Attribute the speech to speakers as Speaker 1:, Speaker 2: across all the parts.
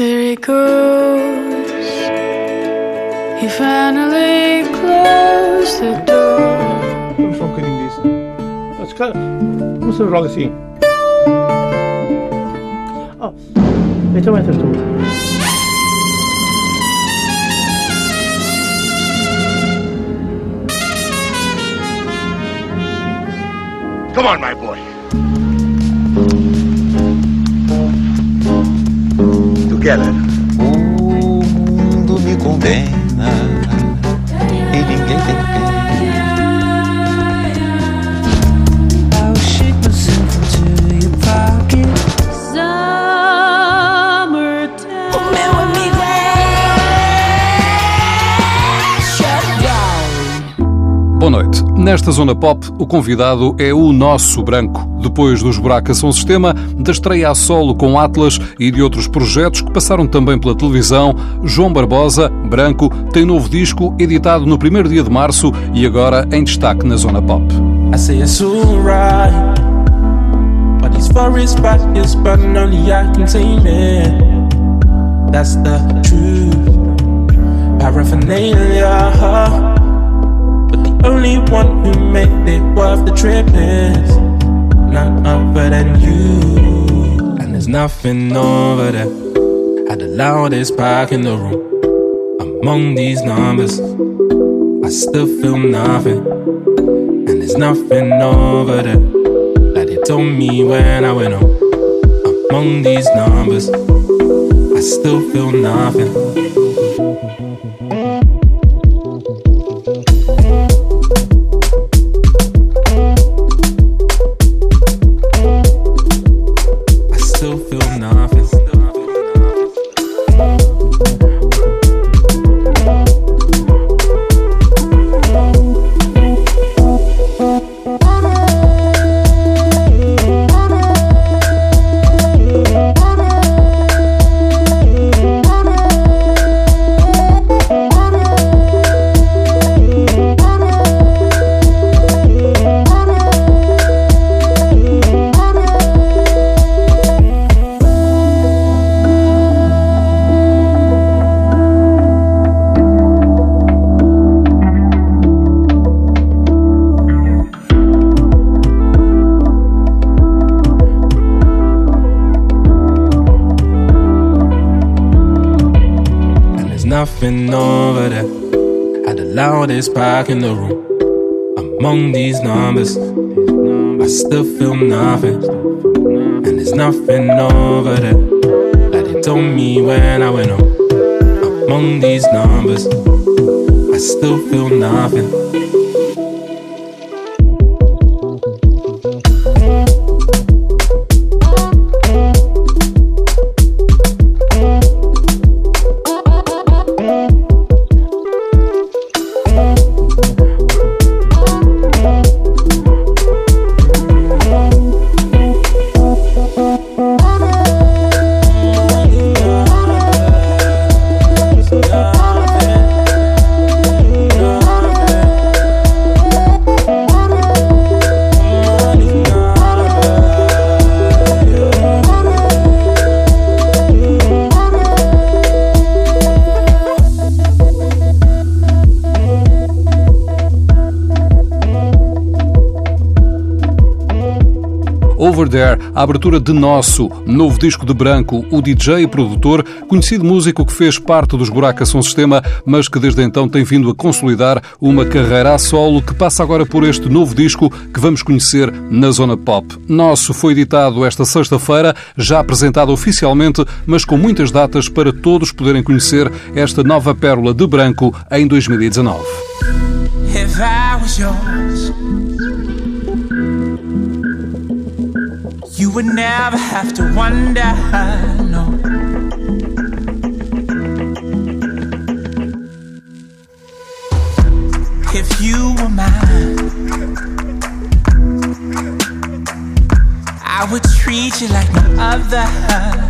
Speaker 1: There he goes. He finally closed the door.
Speaker 2: Vamos só um bocadinho disso. Mas, cara, vamos fazer algo assim. Oh, então entras tu.
Speaker 3: Come on, my boy.
Speaker 4: O mundo me condena e ninguém tem pena.
Speaker 5: I'll shake myself into your pocket.
Speaker 1: Summertime.
Speaker 5: O meu amigo é Shutdown.
Speaker 6: Boa noite. Nesta zona pop, o convidado é o nosso branco. Depois dos Buracas São Sistema, da estreia a solo com Atlas e de outros projetos que passaram também pela televisão, João Barbosa, branco, tem novo disco editado no primeiro dia de março e agora em destaque na zona pop.
Speaker 7: That's the truth. Paraphernalia. But the only one who made it worth the trip is none other than you. And there's nothing over there. Had the loudest pack in the room. Among these numbers, I still feel nothing. And there's nothing over there that they told me when I went home. Among these numbers, I still feel nothing. Nothing over there. Had the loudest pack in the room. Among these numbers, I still feel nothing. And there's nothing over there that they told me when I went home. Among these numbers, I still feel nothing.
Speaker 6: A abertura de Nosso, novo disco de Branco, o DJ e produtor, conhecido músico que fez parte dos Buracas Som Sistema, mas que desde então tem vindo a consolidar uma carreira a solo que passa agora por este novo disco que vamos conhecer na Zona Pop. Nosso foi editado esta sexta-feira, já apresentado oficialmente, mas com muitas datas para todos poderem conhecer esta nova pérola de Branco em 2019.
Speaker 7: If I was yours, would never have to wonder. No. If you were mine, I would treat you like no other.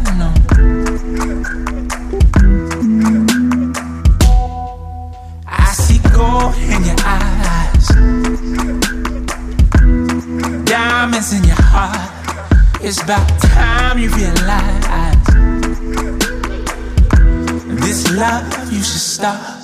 Speaker 7: about time you realize this
Speaker 8: love you should stop.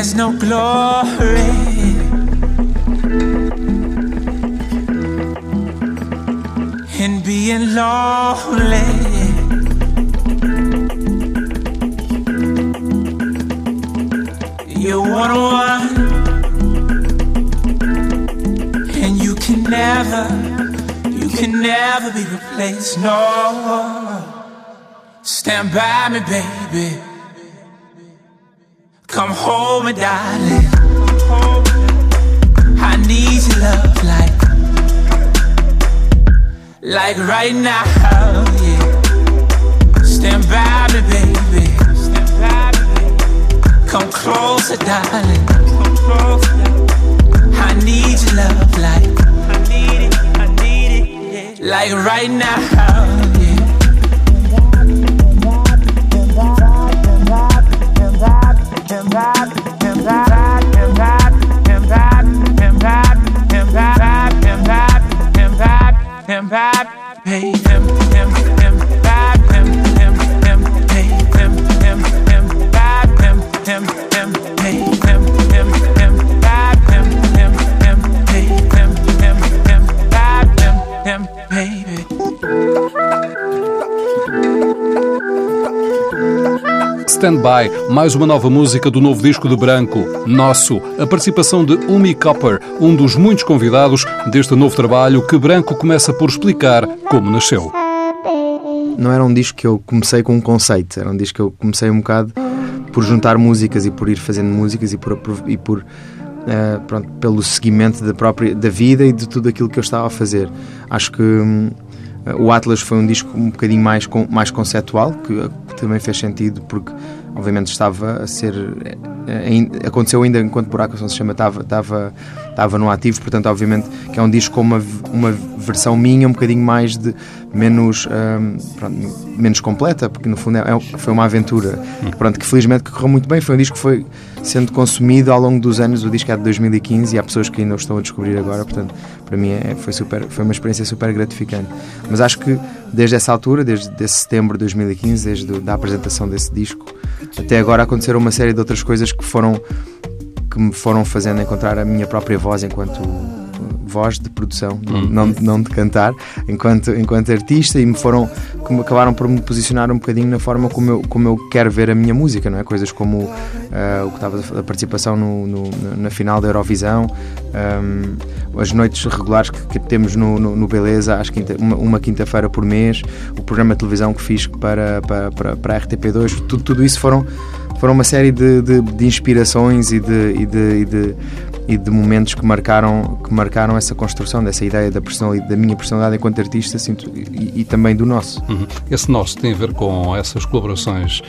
Speaker 8: There's no glory in being lonely. You're one on one, and you can never, you can never be replaced. No, stand by me, baby. Home, me darling. I need your love like, like right now, yeah. Stand by me, baby. Come closer, darling. I need your love like. Like right now, Hey, him.
Speaker 6: Stand By, mais uma nova música do novo disco de Branco, Nosso. A participação de Umi Copper, um dos muitos convidados deste novo trabalho que Branco começa por explicar como nasceu.
Speaker 9: não era um disco que eu comecei com um conceito, era um disco que eu comecei um bocado por juntar músicas e por ir fazendo músicas e por, e por eh, pronto, pelo seguimento da própria da vida e de tudo aquilo que eu estava a fazer. Acho que hum, o Atlas foi um disco um bocadinho mais, com, mais conceptual, que também fez sentido porque obviamente estava a ser eh, ainda- aconteceu ainda enquanto Buraco Ação se chama estava, estava, estava no ativo, portanto obviamente que é um disco com uma, uma versão minha um bocadinho mais de menos hum, pronto, menos completa, porque no fundo é, é- foi uma aventura. Que, pronto, que felizmente que correu muito bem, foi um disco que foi sendo consumido ao longo dos anos, o disco é de 2015 e há pessoas que ainda o estão a descobrir agora, portanto para mim é, foi, super, foi uma experiência super gratificante. Mas acho que desde essa altura, desde esse setembro de 2015, desde a apresentação desse disco, até agora aconteceram uma série de outras coisas que foram que me foram fazendo encontrar a minha própria voz enquanto voz de produção, não- não, não de cantar, enquanto, enquanto artista e me foram que acabaram por me posicionar um bocadinho na forma como eu, como eu quero ver a minha música, não é? Coisas como ah, o que estava a participação no, no- na final da Eurovisão, ahm, as noites regulares que, que temos no, no, no Beleza, às quinta, uma, uma quinta-feira por mês, o programa de televisão que fiz para, para, para, para a RTP2, tudo, tudo isso foram foram uma série de, de, de inspirações e de, e, de, e, de, e de momentos que marcaram, que marcaram essa construção dessa ideia da, personalidade, da minha personalidade enquanto artista sinto, e, e também do nosso.
Speaker 6: Uhum. Esse nosso tem a ver com essas colaborações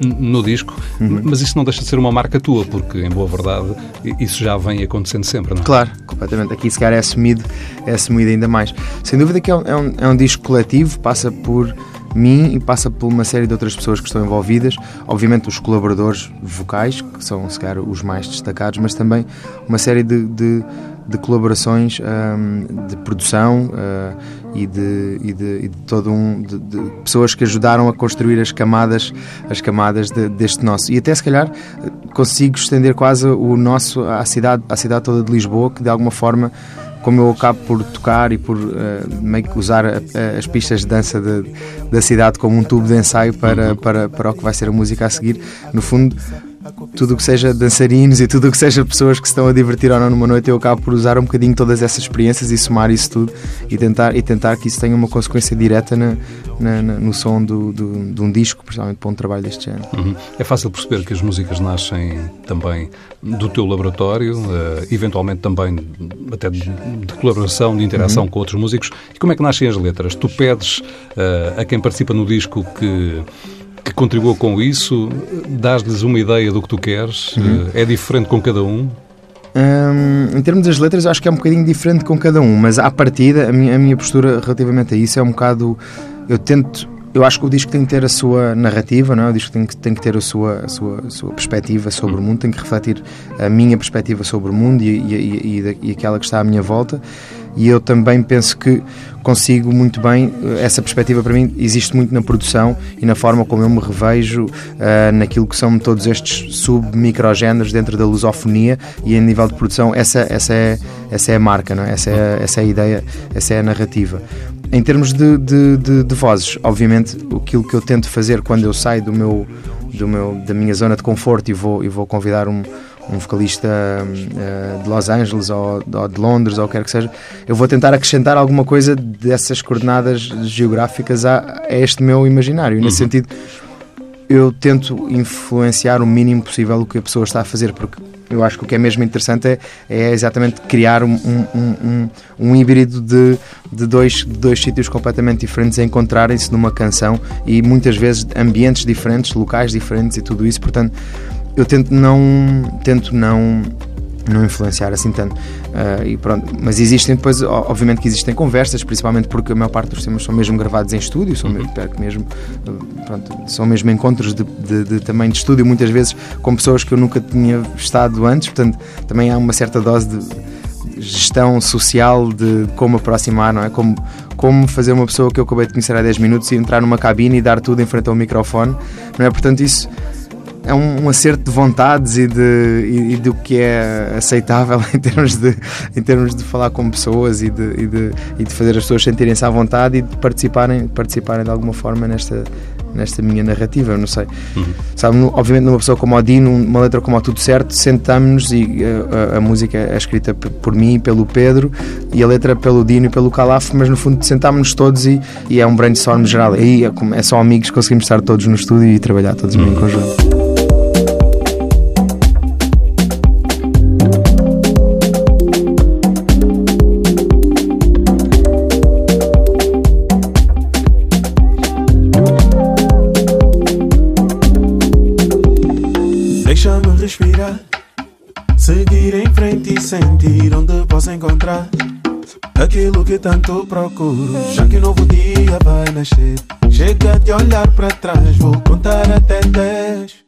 Speaker 6: n- no disco,
Speaker 9: Uhum.
Speaker 6: mas isso não deixa de ser uma marca tua, porque, em boa verdade, isso já vem acontecendo sempre, não é?
Speaker 9: Claro, completamente. Aqui se calhar é assumido, é assumido ainda mais. Sem dúvida que é um, é um, é um disco coletivo, passa por mim e passa por uma série de outras pessoas que estão envolvidas. Obviamente os colaboradores vocais, que são se calhar os mais destacados, mas também uma série de, de, de colaborações hum, de produção uh, e, de, e, de, e de todo um de, de pessoas que ajudaram a construir as camadas as camadas de- deste nosso e até se calhar consigo estender quase o nosso à cidade à cidade toda de Lisboa que de alguma forma como eu acabo por tocar e por eh, meio que usar a- a- as pistas de dança de- da cidade como um tubo de ensaio para, para, para o que vai ser a música a seguir, no fundo tudo o que seja dançarinos e tudo o que seja pessoas que se estão a divertir ou não numa noite, eu acabo por usar um bocadinho todas essas experiências e somar isso tudo e tentar, e tentar que isso tenha uma consequência direta na, na- na- no som do, do- de um disco, principalmente para um trabalho deste género.
Speaker 6: Uhum. É fácil perceber que as músicas nascem também do teu laboratório, eh, eventualmente também até de, de colaboração, de interação com outros músicos. E como é que nascem as letras? Tu pedes eh, a quem participa no disco que, que contribua com isso, dás-lhes uma ideia do que tu queres, eh, é diferente com cada um.
Speaker 9: Hum, em termos das letras, acho que é um bocadinho diferente com cada um, mas à partida, a minha, a minha postura relativamente a isso é um bocado. Eu tento. Eu acho que o disco tem que ter a sua narrativa, não é? o disco tem que, tem que ter a sua, a, sua, a sua perspectiva sobre o mundo, tem que refletir a minha perspectiva sobre o mundo e, e, e, e aquela que está à minha volta. E eu também penso que consigo muito bem, eh, essa perspectiva para mim existe muito na produção e na forma como eu me revejo eh, naquilo que são todos estes sub-microgéneros dentro da lusofonia e em nível de produção, essa, essa, é, essa é a marca, não é? essa, é, essa é a ideia, essa é a narrativa. Em termos de, de, de, de vozes, obviamente, aquilo que eu tento fazer quando eu saio do meu, do meu, da minha zona de conforto e vou, e vou convidar um, um vocalista eh, de Los Angeles ou, ou de Londres ou o que quer que seja, eu vou tentar acrescentar alguma coisa dessas coordenadas geográficas a, a este meu imaginário. E nesse sentido, eu tento influenciar o mínimo possível o que a pessoa está a fazer, porque eu acho que o que é mesmo interessante é, é exatamente criar um, um, um, um- um híbrido de, de, dois, de dois sítios completamente diferentes a encontrarem-se numa canção e muitas vezes ambientes diferentes, locais diferentes e tudo isso. Portanto, eu tento não, tento não não influenciar assim tanto. Ah, e pronto. Mas existem depois, obviamente que existem conversas, principalmente porque a maior parte dos temas são mesmo gravados em estúdio, são mesmo, perto mesmo, ah, pronto, são mesmo encontros de, de, de também de estúdio, muitas vezes com pessoas que eu nunca tinha estado antes, portanto também há uma certa dose de gestão social de como aproximar, não é? Como, como fazer uma pessoa que eu acabei de conhecer há 10 minutos e entrar numa cabine e dar tudo em frente ao microfone, não é? Portanto, isso é um, um acerto de vontades e, de, e, e do que é aceitável em termos de, em termos de falar com pessoas e de, e de, e de fazer as pessoas sentirem-se à vontade e de participarem, participarem de alguma forma nesta, nesta minha narrativa. Não sei. Sabe, no- obviamente, numa pessoa como o Dino, uma letra como o Tudo Certo, sentamos-nos e uh, a, a música é escrita por mim e pelo Pedro e a letra pelo Dino e pelo Calaf, mas no fundo sentámos-nos todos e, e é um brainstorm geral. Aí é, é só amigos, conseguimos estar todos no estúdio e trabalhar todos em conjunto.
Speaker 10: Encontrar aquilo que tanto procuro. Já que um novo dia vai nascer. Chega de olhar para trás, vou contar até 10.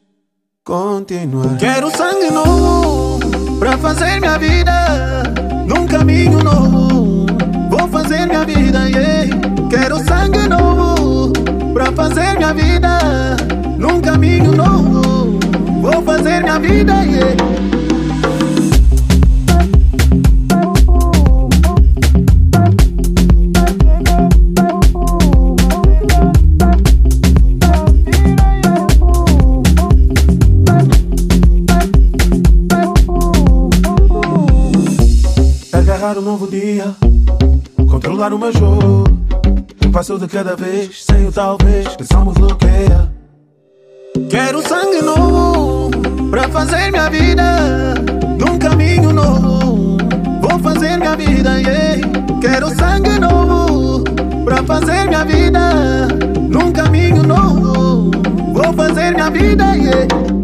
Speaker 10: Continuar. Quero sangue novo para fazer minha vida num caminho novo. Vou fazer minha vida, yeah. Quero sangue novo para fazer minha vida num caminho novo. Vou fazer minha vida, yeah. Novo dia, controlar o meu jogo. Um passo de cada vez, sem o talvez, só me bloqueia. Quero sangue novo pra fazer minha vida num caminho novo. Vou fazer minha vida, yeah. Quero sangue novo pra fazer minha vida num caminho novo. Vou fazer minha vida, yeah.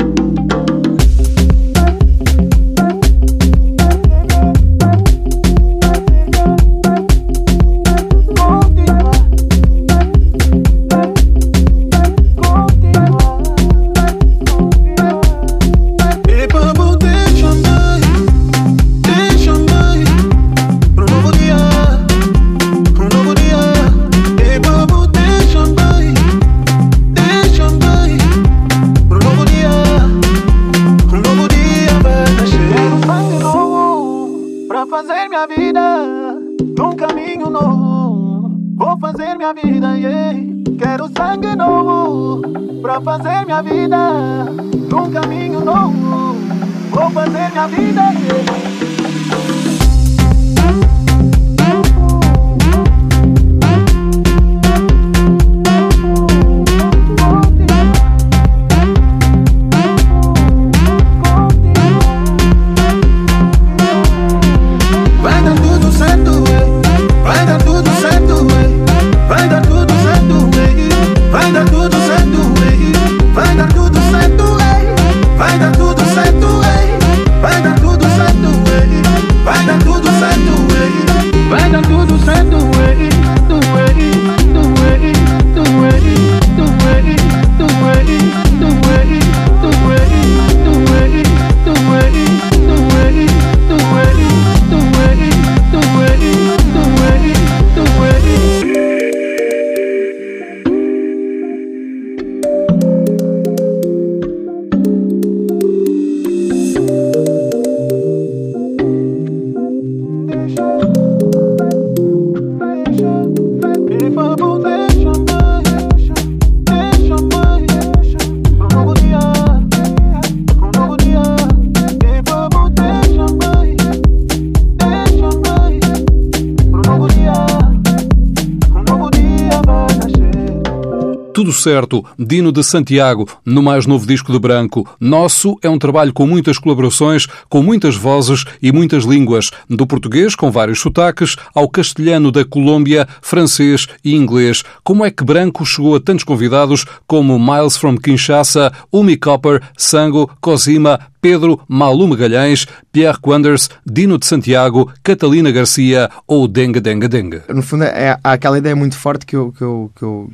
Speaker 11: Certo,
Speaker 6: Dino de Santiago, no mais novo disco de Branco. Nosso é um trabalho com muitas colaborações, com muitas vozes e muitas línguas, do português com vários sotaques, ao castelhano da Colômbia, francês e inglês. Como é que Branco chegou a tantos convidados como Miles from Kinshasa, Umi Copper, Sango, Cosima, Pedro Malu Magalhães, Pierre Quanders, Dino de Santiago, Catalina Garcia ou Denga Denga Denga?
Speaker 9: No fundo, é, há aquela ideia muito forte que eu, que eu, que eu,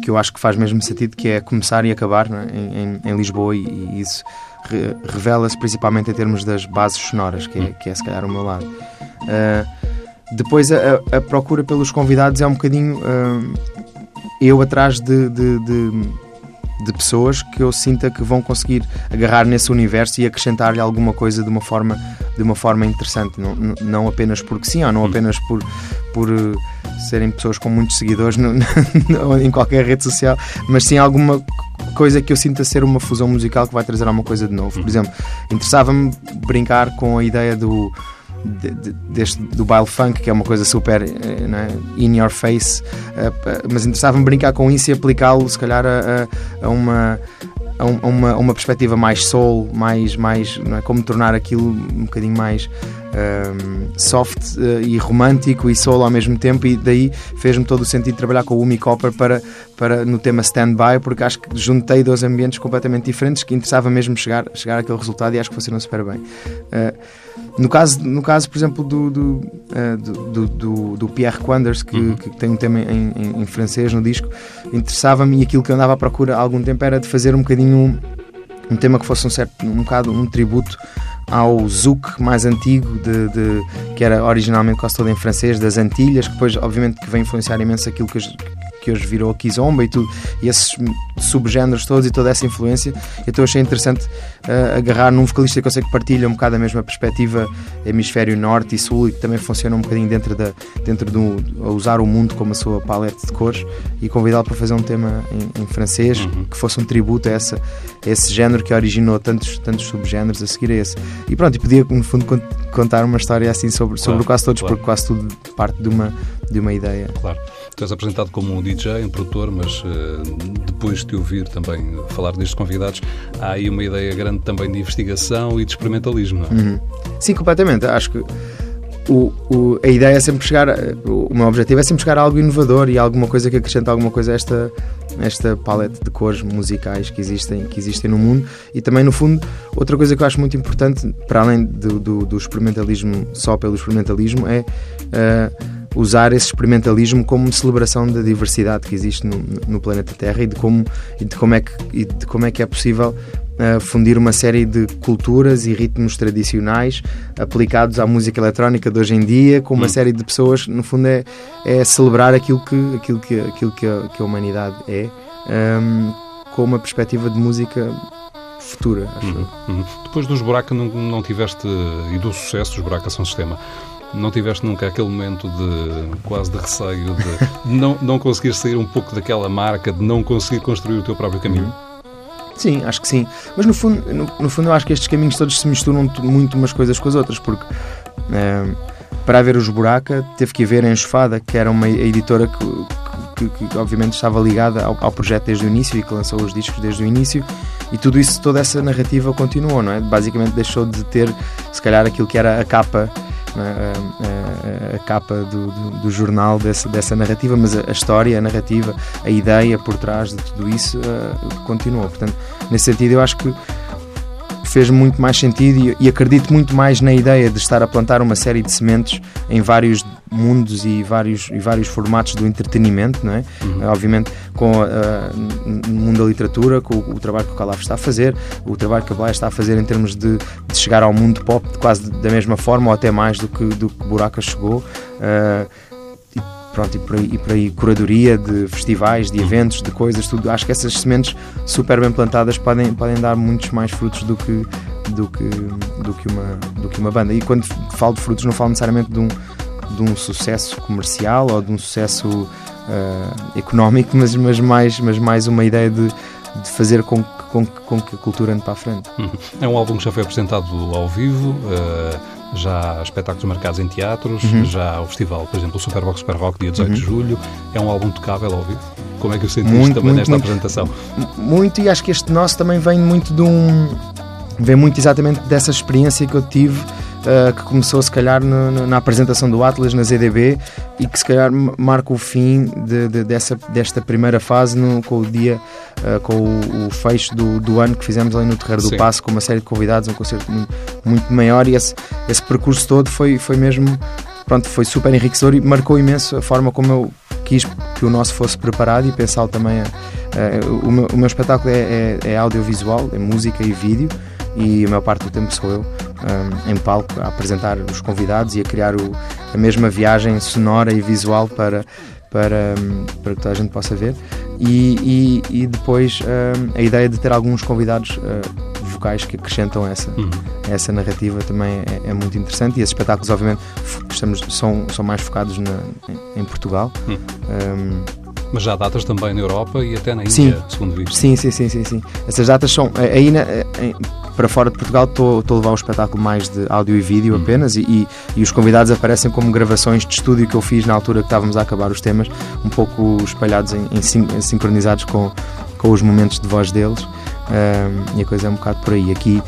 Speaker 9: que eu acho que faz mesmo sentido, que é começar e acabar não é? em, em, Lisboa, e, e isso re- revela-se principalmente em termos das bases sonoras, que é, que é se calhar o meu lado. Ah, depois, a, a- procura pelos convidados é um bocadinho ah, eu atrás de, de- de- de pessoas que eu sinta que vão conseguir agarrar nesse universo e acrescentar-lhe alguma coisa de uma forma, de uma forma interessante, não, não- apenas porque sim, ou não apenas por, por eh, serem pessoas com muitos seguidores no- no- em qualquer rede social, mas sim alguma coisa que eu sinta ser uma fusão musical que vai trazer alguma coisa de novo. Por exemplo, interessava-me brincar com a ideia do de- de- deste, do baile funk, que é uma coisa super eh, não é? in your face, eh, mas interessava-me brincar com isso e aplicá-lo, se calhar, a, a- uma. A um- uma, a uma perspectiva mais soul, mais, mais é? como tornar aquilo um bocadinho mais ehm, soft eh, e romântico e soul ao mesmo tempo, e daí fez-me todo o sentido trabalhar com o Umi Copper para, para, no tema stand-by, porque acho que juntei dois ambientes completamente diferentes que interessava mesmo chegar, chegar àquele resultado e acho que funcionou super bem. Eh, no caso, no caso, por exemplo, do, do, eh, do, do- do- do Pierre Quanders, que, que tem um tema em, em- em francês no disco, interessava-me e aquilo que eu andava à procura há algum tempo era de fazer um bocadinho um, um tema que fosse um certo, um bocado um tributo ao zouk mais antigo de, de- que era originalmente quase todo em francês das Antilhas que depois obviamente que vem influenciar imenso aquilo que que hoje virou a Kizomba e tudo e esses subgéneros todos e toda essa influência então achei interessante eh, agarrar num vocalista que eu sei que partilha um bocado a mesma perspectiva hemisfério norte e sul e que também funciona um bocadinho dentro da dentro do a usar o mundo como a sua paleta de cores e convidá-lo para fazer um tema em, em francês que fosse um tributo a, essa, a esse género que originou tantos, tantos subgéneros a seguir a esse e pronto, e podia no fundo cont- contar uma história assim sobre, sobre
Speaker 6: Claro,
Speaker 9: quase todos
Speaker 6: claro.
Speaker 9: porque quase tudo parte de uma, de uma ideia
Speaker 6: Claro. Tu és apresentado como um DJ, um produtor, mas eh, depois de te ouvir também falar destes convidados, há aí uma ideia grande também de investigação e de experimentalismo, não é?
Speaker 9: Uhum. Sim, completamente. Acho que o, o- a ideia é sempre chegar. O, o meu objetivo é sempre chegar a algo inovador e alguma coisa que acrescenta alguma coisa a esta, esta paleta de cores musicais que existem, que existem no mundo. E também, no fundo, outra coisa que eu acho muito importante, para além do, do, do experimentalismo só pelo experimentalismo, é. eh, usar esse experimentalismo como celebração da diversidade que existe no, no planeta Terra e de como, e de como, é, que, e de como é que é possível uh, fundir uma série de culturas e ritmos tradicionais aplicados à música eletrónica de hoje em dia, com uma série de pessoas, no fundo, é, é celebrar aquilo que, aquilo que, aquilo que, a, que a humanidade é, um, com uma perspectiva de música futura, acho eu.
Speaker 6: Uhum. Depois dos Buraca não, não tiveste, e do sucesso dos Buraca São Sistema, Não tiveste nunca aquele momento de quase de receio de não, não conseguir sair um pouco daquela marca, de não conseguir construir o teu próprio caminho?
Speaker 9: Sim, acho que sim. Mas no fundo, no, no fundo eu acho que estes caminhos todos se misturam muito umas coisas com as outras, porque eh, para haver os Buraca teve que haver a Enxofada, que era uma editora que, que- que, obviamente estava ligada ao, ao projeto desde o início e que lançou os discos desde o início e tudo isso, toda essa narrativa continuou, não é? Basicamente deixou de ter, se calhar, aquilo que era a capa é? A, a- a capa do, do- do jornal dessa, dessa narrativa, mas a, a história, a narrativa, a ideia por trás de tudo isso eh, continuou. Portanto, nesse sentido, eu acho que fez muito mais sentido e, e acredito muito mais na ideia de estar a plantar uma série de sementes em vários mundos e vários, e vários formatos do entretenimento, não é? Eh, Obviamente, com a- no mundo da literatura, com o, o trabalho que o Calaf está a fazer, o trabalho que a Blay está a fazer em termos de, de chegar ao mundo pop quase da mesma forma ou até mais do que, do que Buraca chegou. eh, e pronto, e por, aí, e por aí curadoria de festivais, de eventos, de coisas, tudo. Acho que essas sementes super bem plantadas podem, podem dar muitos mais frutos do que, do que, do que, uma, do que uma banda. E quando falo de frutos, não falo necessariamente de um, de um sucesso comercial ou de um sucesso ah, económico, mas, mas, mais, mas mais uma ideia de, de fazer com que, com, que, com que a cultura ande para a frente.
Speaker 6: É um álbum que já foi apresentado ao vivo, eh, já há espetáculos marcados em teatros,
Speaker 9: Uhum.
Speaker 6: já há o festival, por exemplo, o Superbox Super Rock, dia 18 de julho. É um álbum tocável ao vivo. Como é que o sentiste
Speaker 9: Muito,
Speaker 6: também
Speaker 9: muito,
Speaker 6: nesta
Speaker 9: muito.
Speaker 6: apresentação?
Speaker 9: muito e acho que este nosso também vem muito de um vem muito exatamente dessa experiência que eu tive uh, que começou se calhar no- no- na apresentação do Atlas na ZDB e que se calhar marca o fim de- de- dessa, desta primeira fase no- com o dia uh, com o, o fecho do, do ano que fizemos ali no Terreiro do
Speaker 6: Sim.
Speaker 9: Passo com uma série de convidados, um concerto muito, muito maior e esse, esse percurso todo foi, foi mesmo pronto, foi super enriquecedor e marcou imenso a forma como eu quis que o nosso fosse preparado e pensá-lo também. a- a- o, meu, o meu espetáculo é, é- é audiovisual, é música e vídeo, e a maior parte do tempo sou eu um, em palco a apresentar os convidados e a criar o- a mesma viagem sonora e visual para, para, para que toda a gente possa ver. E, e- e depois um, a ideia de ter alguns convidados uh, vocais que acrescentam essa,
Speaker 6: Uhum.
Speaker 9: essa narrativa também é, é muito interessante e esses espetáculos obviamente estamos, são, são mais focados na- em, em Portugal
Speaker 6: Hum.
Speaker 9: Um,
Speaker 6: Mas já há datas também na Europa e até na Índia,
Speaker 9: Sim.
Speaker 6: segundo visto.
Speaker 9: sim, sim, sim, sim, sim. essas datas são aí na- para fora de Portugal estou estou a levar o espetáculo mais de áudio e vídeo
Speaker 6: Hum.
Speaker 9: apenas e, e, e os convidados aparecem como gravações de estúdio que eu fiz na altura que estávamos a acabar os temas um pouco espalhados em, em sin- sincronizados com, com os momentos de voz deles Um, e a coisa é um bocado por aí. Aqui,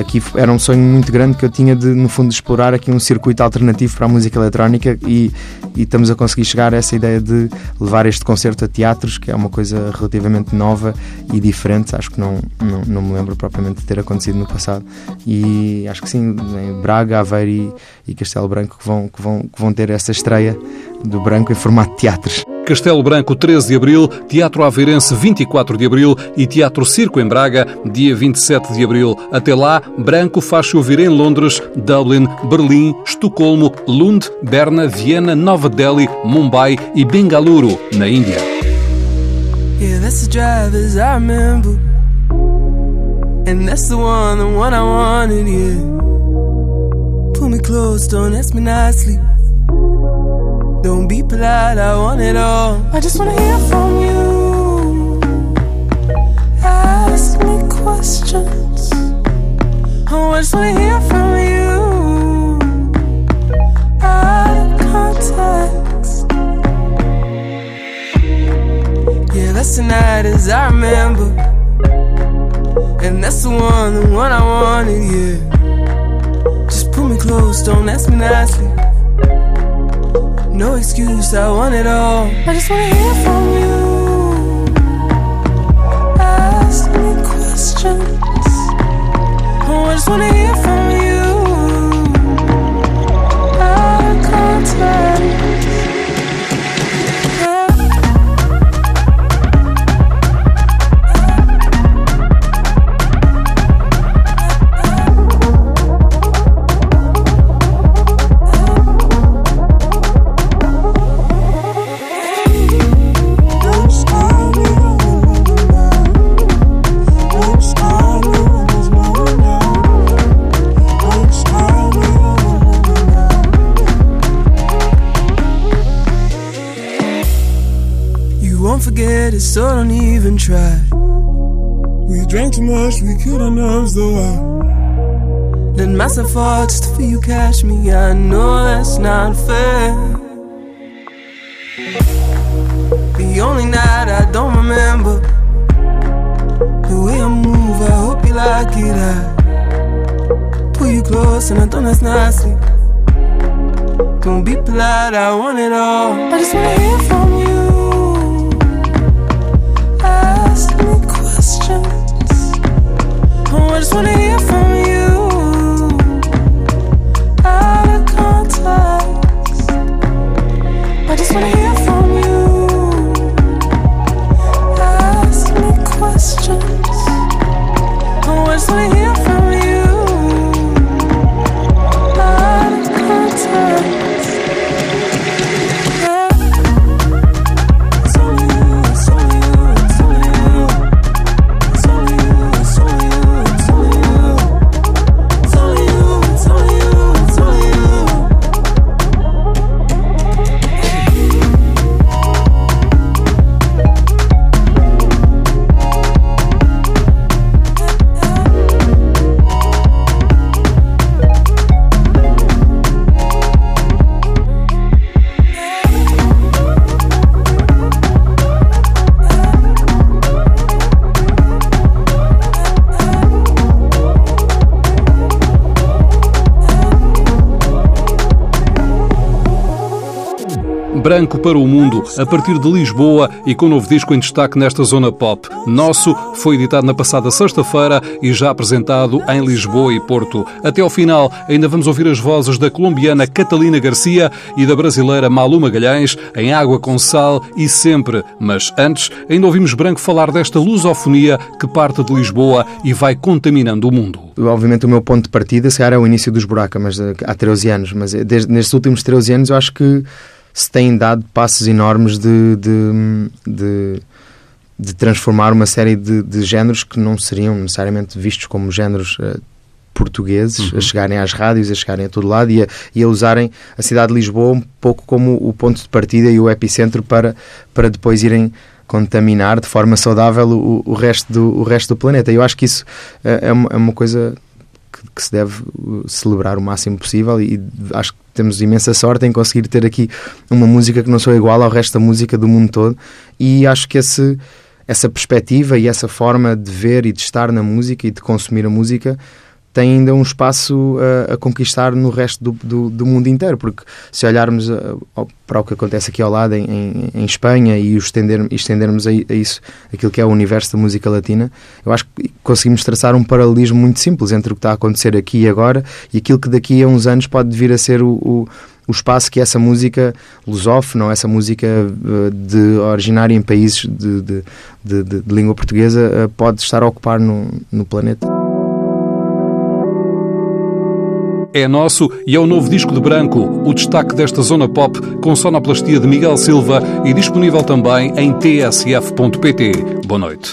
Speaker 9: aqui f- era um sonho muito grande que eu tinha de, no fundo, explorar aqui um circuito alternativo para a música eletrónica e, e estamos a conseguir chegar a essa ideia de levar este concerto a teatros, que é uma coisa relativamente nova e diferente. Acho que não, não, não me lembro propriamente de ter acontecido no passado. E acho que sim, em Braga, Aveiro e, e Castelo Branco que vão, que, vão, que vão ter essa estreia do Branco em formato de teatros.
Speaker 6: Castelo Branco, 13 de abril, Teatro Aveirense, 24 de abril e Teatro Circo em Braga, dia 27 de abril. Até lá, Branco faz chover em Londres, Dublin, Berlim, Estocolmo, Lund, Berna, Viena, Nova Delhi, Mumbai e Bengaluru, na Índia.
Speaker 8: Yeah, that's the drive as I remember. And that's the one, the one I wanted, yeah. Pull me close, don't ask me nicely. Don't be polite, I want it all. I just wanna hear from you. Ask me questions. Oh, I just wanna hear from you. Out of context. Yeah, that's the night as I remember. And that's the one, the one I wanted, yeah. Just pull me close, don't ask me nicely. No excuse, I want it all. I just wanna hear from you. Ask me questions. Oh, I just wanna hear from you.
Speaker 12: So don't even try.
Speaker 13: We drank too much, we killed our nerves though. I
Speaker 12: Then fall just for you catch me. I know that's not fair. The only night I don't remember the way I move. I hope you like it. I pull you close and I don't that's nicely. Don't be polite, I want it all. I just wanna hear from just wanna
Speaker 6: Branco para o Mundo, a partir de Lisboa e com um novo disco em destaque nesta zona pop. Nosso foi editado na passada sexta-feira e já apresentado em Lisboa e Porto. Até ao final, ainda vamos ouvir as vozes da colombiana Catalina Garcia e da brasileira Malu Magalhães em Água com Sal e Sempre. Mas antes, ainda ouvimos Branco falar desta lusofonia que parte de Lisboa e vai contaminando o mundo.
Speaker 9: Obviamente o meu ponto de partida, se calhar, é o início dos buracos, mas eh, há 13 anos. Mas eh, desde, nestes últimos 13 anos eu acho que se têm dado passos enormes de, de, de, de transformar uma série de, de géneros que não seriam necessariamente vistos como géneros eh, portugueses a chegarem às rádios, a chegarem a todo lado e a, e a usarem a cidade de Lisboa um pouco como o ponto de partida e o epicentro para, para depois irem contaminar de forma saudável o, o, resto, do, o resto do planeta. Eu acho que isso eh, é uma, é uma coisa que, que se deve uh, celebrar o máximo possível e acho que temos imensa sorte em conseguir ter aqui uma música que não sou igual ao resto da música do mundo todo. E acho que esse, essa perspectiva e essa forma de ver e de estar na música e de consumir a música tem ainda um espaço a, a conquistar no resto do, do, do, mundo inteiro, porque se olharmos a, a, para o que acontece aqui ao lado em, em, em Espanha e estender, estendermos a, isso aquilo que é o universo da música latina, eu acho que conseguimos traçar um paralelismo muito simples entre o que está a acontecer aqui e agora e aquilo que daqui a uns anos pode vir a ser o, o o espaço que essa música lusófona, essa música de originária em países de, de, de, de língua portuguesa pode estar a ocupar no, no planeta.
Speaker 6: É nosso e é o novo disco de branco, o destaque desta zona pop com sonoplastia de Miguel Silva e disponível também em tsf.pt. Boa noite.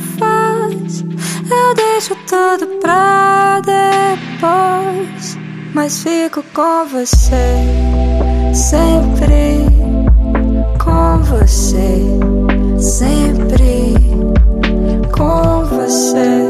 Speaker 14: Mas fico com você, sempre com você, sempre com você,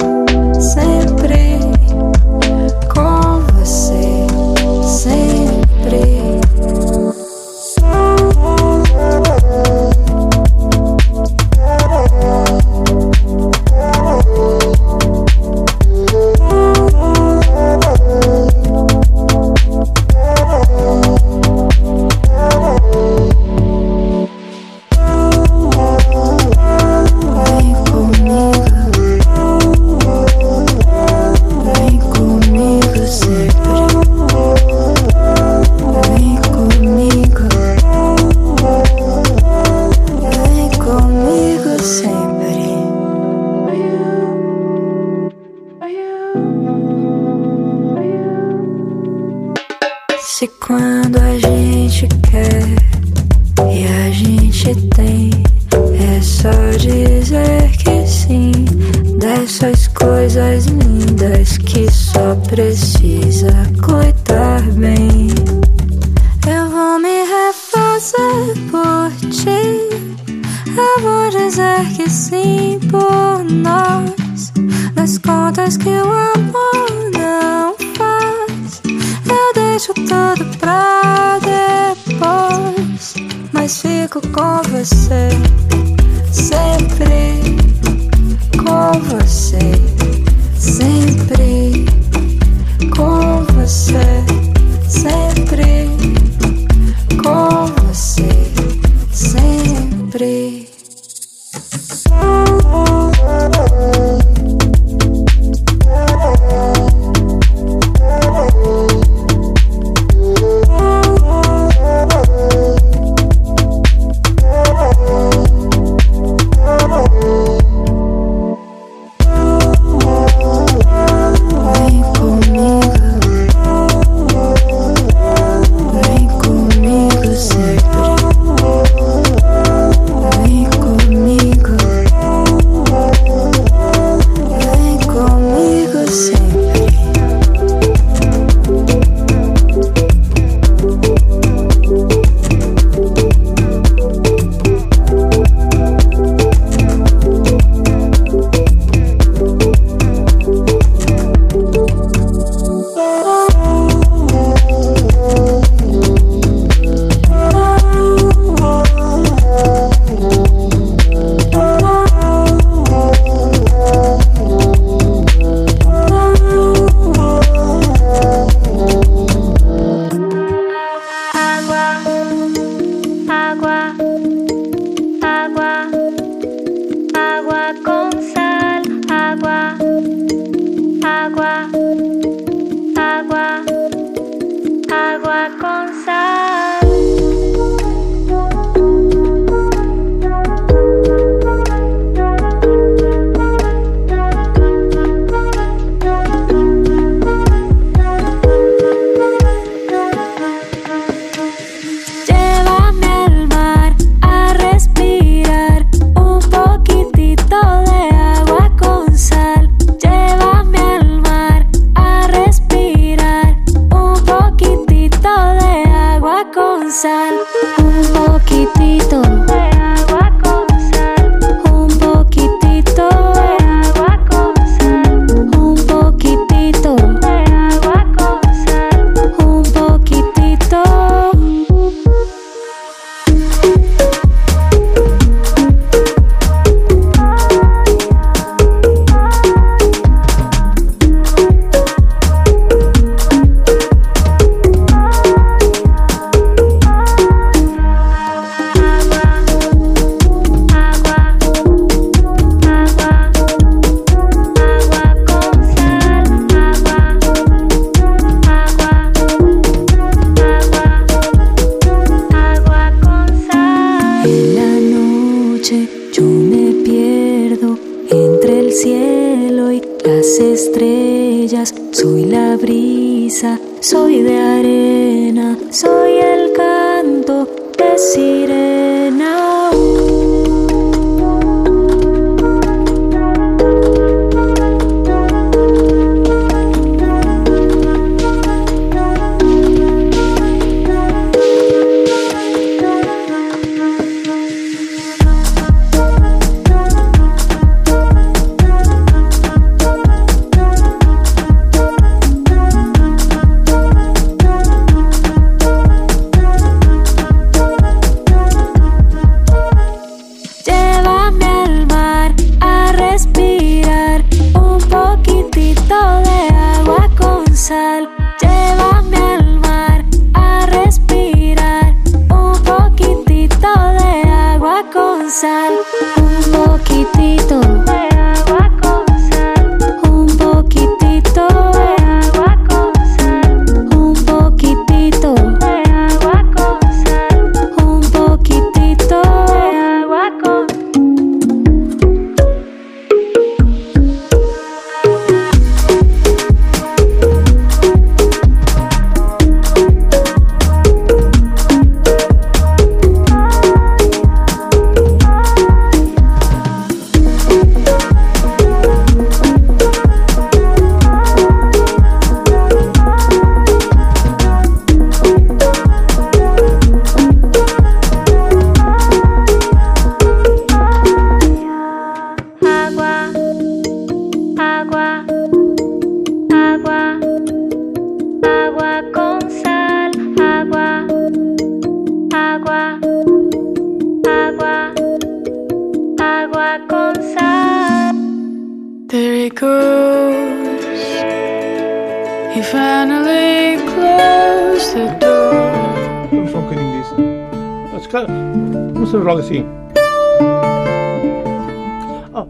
Speaker 14: Oh,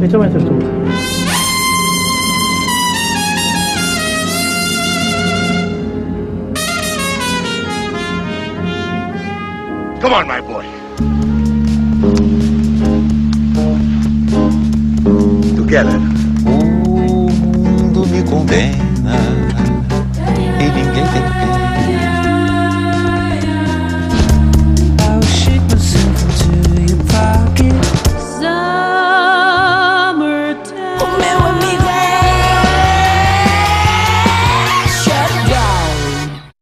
Speaker 14: it's a
Speaker 2: matter of.
Speaker 3: Come on, my boy. Together.